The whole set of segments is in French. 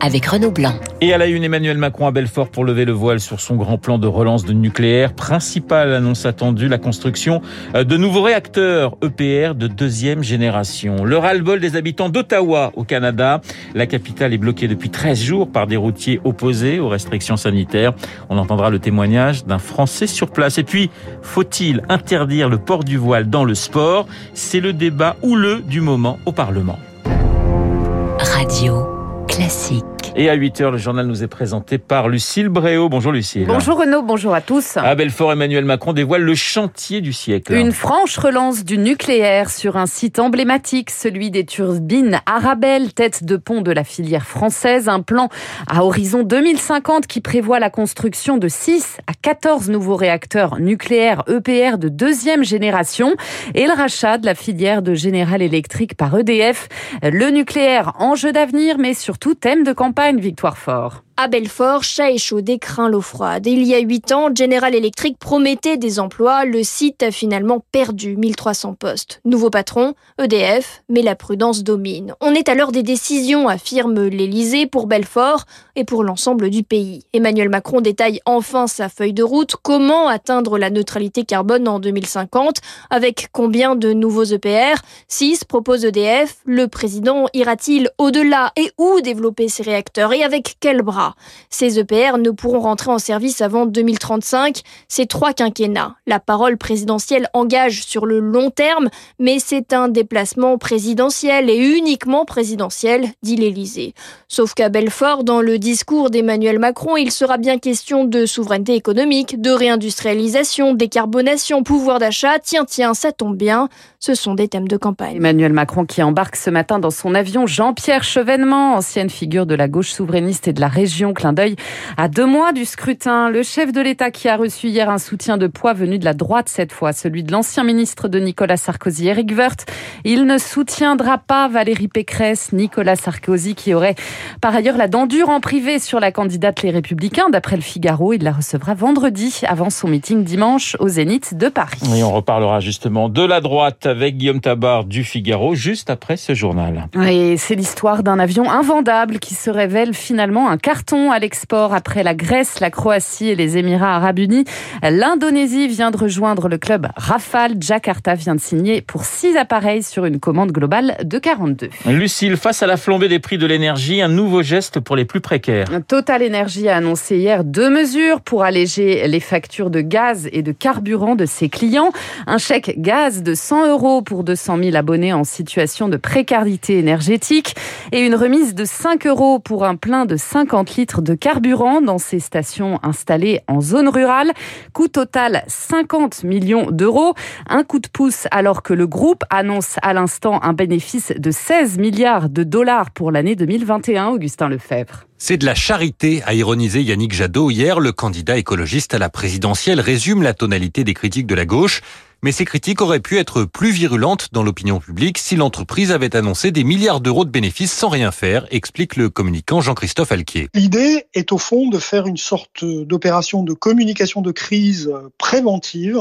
avec Renaud Blanc. Et à la une, Emmanuel Macron à Belfort pour lever le voile sur son grand plan de relance de nucléaire. Principale annonce attendue, la construction de nouveaux réacteurs EPR de deuxième génération. Le ras-le-bol des habitants d'Ottawa au Canada. La capitale est bloquée depuis 13 jours par des routiers opposés aux restrictions sanitaires. On entendra le témoignage d'un Français sur place. Et puis, faut-il interdire le port du voile dans le sport? C'est le débat houleux du moment au Parlement. Classique. Et à 8h, le journal nous est présenté par Lucille Bréau. Bonjour Lucille. Bonjour Renaud, bonjour à tous. À Belfort, Emmanuel Macron dévoile le chantier du siècle. Une franche relance du nucléaire sur un site emblématique, celui des turbines Arabelle, tête de pont de la filière française. Un plan à horizon 2050 qui prévoit la construction de 6 à 14 nouveaux réacteurs nucléaires EPR de deuxième génération et le rachat de la filière de General Electric par EDF. Le nucléaire, enjeu d'avenir, mais surtout thème de campagne Victoire Fort. À Belfort, chat et chaud décrin l'eau froide. il y a huit ans, General Electric promettait des emplois. Le site a finalement perdu 1300 postes. Nouveau patron, EDF, mais la prudence domine. On est à l'heure des décisions, affirme l'Élysée pour Belfort et pour l'ensemble du pays. Emmanuel Macron détaille enfin sa feuille de route. Comment atteindre la neutralité carbone en 2050 Avec combien de nouveaux EPR 6 propose EDF. Le président ira-t-il au-delà? Et où développer ses réacteurs? Et avec quels bras? Ces EPR ne pourront rentrer en service avant 2035. C'est trois quinquennats. La parole présidentielle engage sur le long terme, mais c'est un déplacement présidentiel et uniquement présidentiel, dit l'Élysée. Sauf qu'à Belfort, dans le discours d'Emmanuel Macron, il sera bien question de souveraineté économique, de réindustrialisation, décarbonation, pouvoir d'achat. Tiens, tiens, ça tombe bien. Ce sont des thèmes de campagne. Emmanuel Macron qui embarque ce matin dans son avion Jean-Pierre Chevènement, ancienne figure de la gauche souverainiste et de la région Clin d'œil à deux mois du scrutin. Le chef de l'État qui a reçu hier un soutien de poids venu de la droite cette fois, celui de l'ancien ministre de Nicolas Sarkozy, Eric Woerth. Il ne soutiendra pas Valérie Pécresse, Nicolas Sarkozy qui aurait par ailleurs la dent dure en privé sur la candidate Les Républicains. D'après le Figaro, il la recevra vendredi avant son meeting dimanche au Zénith de Paris. Et on reparlera justement de la droite avec Guillaume Tabar du Figaro juste après ce journal. Et c'est l'histoire d'un avion invendable qui se révèle finalement un carton à l'export après la Grèce, la Croatie et les Émirats arabes unis. L'Indonésie vient de rejoindre le club Rafale. Jakarta vient de signer pour six appareils sur une commande globale de 42. Lucille, face à la flambée des prix de l'énergie, un nouveau geste pour les plus précaires. Total Energy a annoncé hier deux mesures pour alléger les factures de gaz et de carburant de ses clients. Un chèque gaz de 100 euros pour 200 000 abonnés en situation de précarité énergétique et une remise de 5 euros pour un plein de 50 litres de carburant dans ces stations installées en zone rurale. Coût total 50 millions d'euros. Un coup de pouce alors que le groupe annonce à l'instant un bénéfice de 16 milliards de dollars pour l'année 2021. Augustin Lefebvre. C'est de la charité, a ironisé Yannick Jadot hier. Le candidat écologiste à la présidentielle résume la tonalité des critiques de la gauche. Mais ces critiques auraient pu être plus virulentes dans l'opinion publique si l'entreprise avait annoncé des milliards d'euros de bénéfices sans rien faire, explique le communicant Jean-Christophe Alquier. L'idée est au fond de faire une sorte d'opération de communication de crise préventive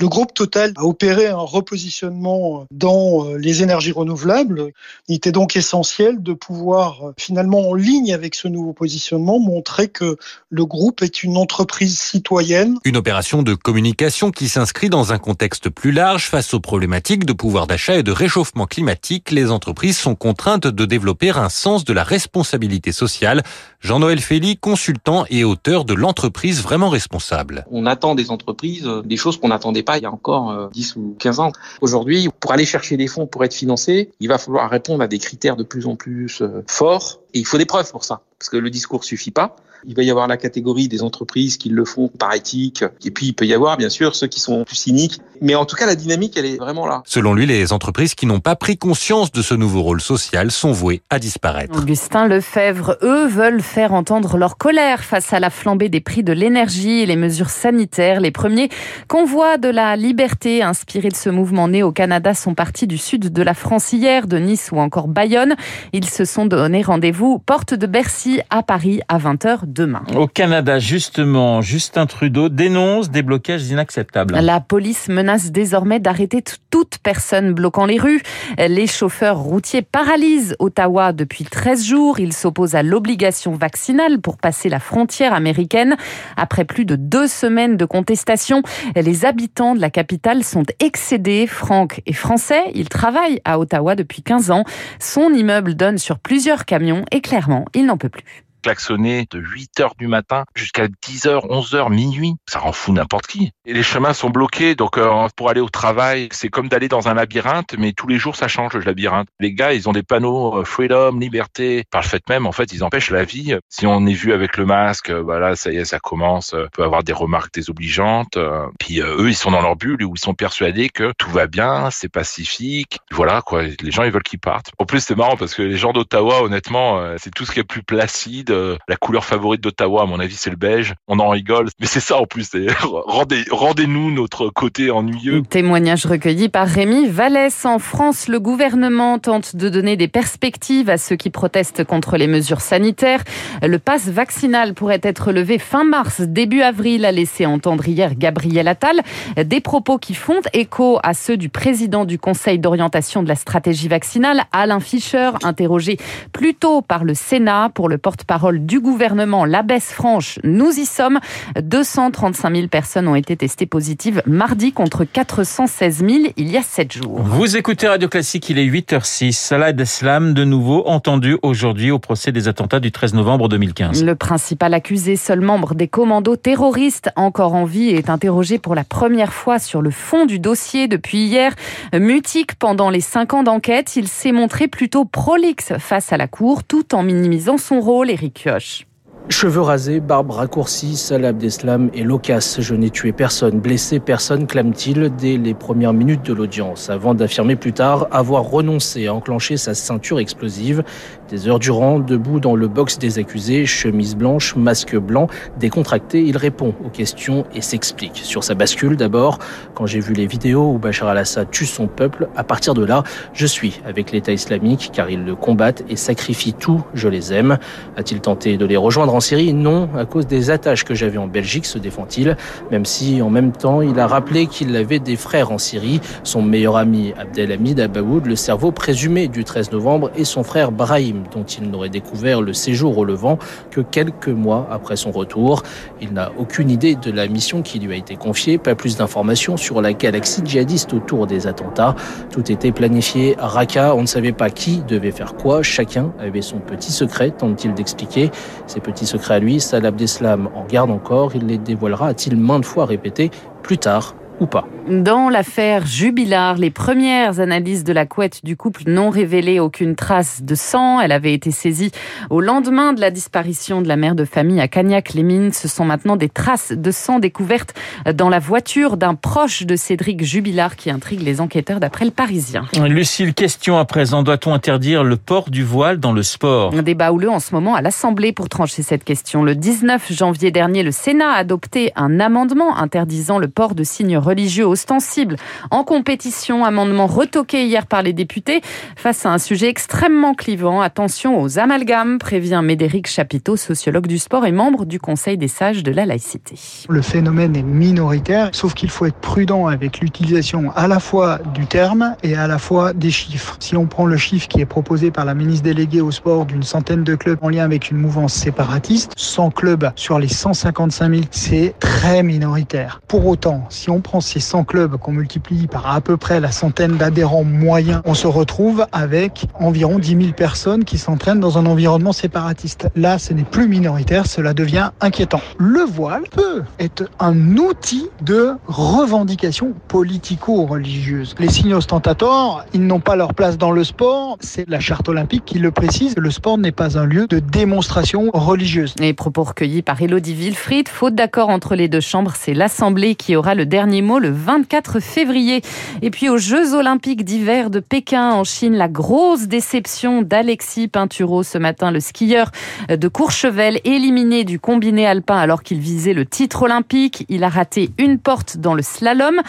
le groupe Total a opéré un repositionnement dans euh, les énergies renouvelables. Il était donc essentiel de pouvoir euh, finalement en ligne avec ce nouveau positionnement montrer que le groupe est une entreprise citoyenne. Une opération de communication qui s'inscrit dans un contexte plus large face aux problématiques de pouvoir d'achat et de réchauffement climatique. Les entreprises sont contraintes de développer un sens de la responsabilité sociale. Jean-Noël Félix, consultant et auteur de l'entreprise vraiment responsable. On attend des entreprises euh, des choses qu'on n'attendait pas il y a encore 10 euh, ou 15 ans. Aujourd'hui, pour aller chercher des fonds pour être financé, il va falloir répondre à des critères de plus en plus euh, forts et il faut des preuves pour ça parce que le discours suffit pas. Il va y avoir la catégorie des entreprises qui le font par éthique. Et puis, il peut y avoir, bien sûr, ceux qui sont plus cyniques. Mais en tout cas, la dynamique, elle est vraiment là. Selon lui, les entreprises qui n'ont pas pris conscience de ce nouveau rôle social sont vouées à disparaître. Augustin Lefebvre, eux, veulent faire entendre leur colère face à la flambée des prix de l'énergie et les mesures sanitaires. Les premiers convois de la liberté inspirés de ce mouvement né au Canada sont partis du sud de la France hier, de Nice ou encore Bayonne. Ils se sont donné rendez-vous porte de Bercy à Paris à 20h demain. Au Canada, justement, Justin Trudeau dénonce des blocages inacceptables. La police menace désormais d'arrêter toute personne bloquant les rues. Les chauffeurs routiers paralysent Ottawa depuis 13 jours. Ils s'opposent à l'obligation vaccinale pour passer la frontière américaine. Après plus de deux semaines de contestation, les habitants de la capitale sont excédés. Franck est français. Il travaille à Ottawa depuis 15 ans. Son immeuble donne sur plusieurs camions et clairement, il n'en peut plus klaxonner de 8 heures du matin jusqu'à 10 heures, 11 heures, minuit. Ça rend fou n'importe qui. Et les chemins sont bloqués, donc euh, pour aller au travail, c'est comme d'aller dans un labyrinthe, mais tous les jours ça change le labyrinthe. Les gars, ils ont des panneaux euh, freedom, liberté. Par le fait même, en fait, ils empêchent la vie. Si on est vu avec le masque, voilà, ça y est, ça commence. On peut avoir des remarques désobligeantes. Puis eux, ils sont dans leur bulle où ils sont persuadés que tout va bien, c'est pacifique. Voilà quoi. Les gens, ils veulent qu'ils partent. En plus, c'est marrant parce que les gens d'Ottawa, honnêtement, c'est tout ce qui est plus placide la couleur favorite d'Ottawa, à mon avis, c'est le beige. On en rigole, mais c'est ça en plus. Rendez, rendez-nous notre côté ennuyeux. Témoignage recueilli par Rémi Vallès. En France, le gouvernement tente de donner des perspectives à ceux qui protestent contre les mesures sanitaires. Le pass vaccinal pourrait être levé fin mars, début avril, a laissé entendre hier Gabriel Attal. Des propos qui font écho à ceux du président du Conseil d'orientation de la stratégie vaccinale, Alain Fischer, interrogé plus tôt par le Sénat pour le porte-parole du gouvernement, la baisse franche, nous y sommes. 235 000 personnes ont été testées positives mardi contre 416 000 il y a 7 jours. Vous écoutez Radio Classique, il est 8h06. Salah Deslam, de nouveau entendu aujourd'hui au procès des attentats du 13 novembre 2015. Le principal accusé, seul membre des commandos terroristes encore en vie, est interrogé pour la première fois sur le fond du dossier depuis hier. Mutique pendant les 5 ans d'enquête, il s'est montré plutôt prolixe face à la cour tout en minimisant son rôle. Eric Kush. Cheveux rasés, barbe raccourcie, Salah Abdeslam et loquace. Je n'ai tué personne, blessé personne, clame-t-il dès les premières minutes de l'audience, avant d'affirmer plus tard avoir renoncé à enclencher sa ceinture explosive. Des heures durant, debout dans le box des accusés, chemise blanche, masque blanc, décontracté, il répond aux questions et s'explique. Sur sa bascule d'abord, quand j'ai vu les vidéos où Bachar al-Assad tue son peuple, à partir de là, je suis avec l'État islamique car ils le combattent et sacrifient tout, je les aime. A-t-il tenté de les rejoindre? En Syrie Non, à cause des attaches que j'avais en Belgique, se défend-il, même si en même temps il a rappelé qu'il avait des frères en Syrie, son meilleur ami Abdelhamid Abaoud, le cerveau présumé du 13 novembre, et son frère Brahim dont il n'aurait découvert le séjour au Levant que quelques mois après son retour. Il n'a aucune idée de la mission qui lui a été confiée, pas plus d'informations sur la galaxie djihadiste autour des attentats. Tout était planifié à Raqqa, on ne savait pas qui devait faire quoi, chacun avait son petit secret, tente-t-il d'expliquer. Ces petits secrets à lui, Salah Abdeslam en garde encore, il les dévoilera, a-t-il maintes fois répété, plus tard ou pas. Dans l'affaire Jubilar, les premières analyses de la couette du couple n'ont révélé aucune trace de sang. Elle avait été saisie au lendemain de la disparition de la mère de famille à Cagnac-les-Mines. Ce sont maintenant des traces de sang découvertes dans la voiture d'un proche de Cédric Jubilard qui intrigue les enquêteurs d'après le Parisien. Lucille, question à présent. Doit-on interdire le port du voile dans le sport? Un débat houleux en ce moment à l'Assemblée pour trancher cette question. Le 19 janvier dernier, le Sénat a adopté un amendement interdisant le port de signes religieux ostensibles en compétition. Amendement retoqué hier par les députés face à un sujet extrêmement clivant. Attention aux amalgames, prévient Médéric Chapiteau, sociologue du sport et membre du Conseil des sages de la laïcité. Le phénomène est minoritaire, sauf qu'il faut être prudent avec l'utilisation à la fois du terme et à la fois des chiffres. Si on prend le chiffre qui est proposé par la ministre déléguée au sport d'une centaine de clubs en lien avec une mouvance séparatiste, 100 clubs sur les 155 000, c'est très minoritaire. Pour autant, si on prend ces 100 500 clubs qu'on multiplie par à peu près la centaine d'adhérents moyens, on se retrouve avec environ 10 000 personnes qui s'entraînent dans un environnement séparatiste. Là, ce n'est plus minoritaire, cela devient inquiétant. Le voile peut être un outil de revendication politico-religieuse. Les signes ostentateurs, ils n'ont pas leur place dans le sport, c'est la charte olympique qui le précise, le sport n'est pas un lieu de démonstration religieuse. Les propos recueillis par Elodie Wilfried, faute d'accord entre les deux chambres, c'est l'Assemblée qui aura le dernier le 24 février. Et puis aux Jeux olympiques d'hiver de Pékin en Chine, la grosse déception d'Alexis Pinturo ce matin, le skieur de Courchevel, éliminé du combiné alpin alors qu'il visait le titre olympique. Il a raté une porte dans le slalom.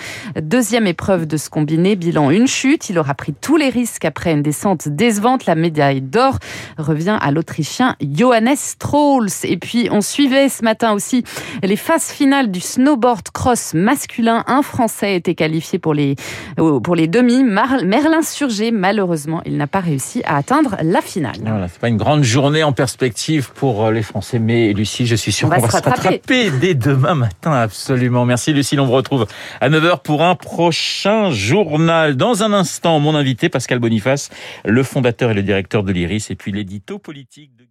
Deuxième épreuve de ce combiné, bilan une chute. Il aura pris tous les risques après une descente décevante. La médaille d'or revient à l'Autrichien Johannes Strauss. Et puis on suivait ce matin aussi les phases finales du snowboard cross masculin. Un Français était qualifié pour les, pour les demi. Merlin Surgé, malheureusement, il n'a pas réussi à atteindre la finale. Voilà, c'est pas une grande journée en perspective pour euh, les Français, mais Lucie, je suis sûr qu'on va, se rattraper dès demain matin, absolument. Merci Lucie, on vous retrouve à 9h pour un prochain journal. Dans un instant, mon invité, Pascal Boniface, le fondateur et le directeur de l'IRIS, et puis l'édito politique de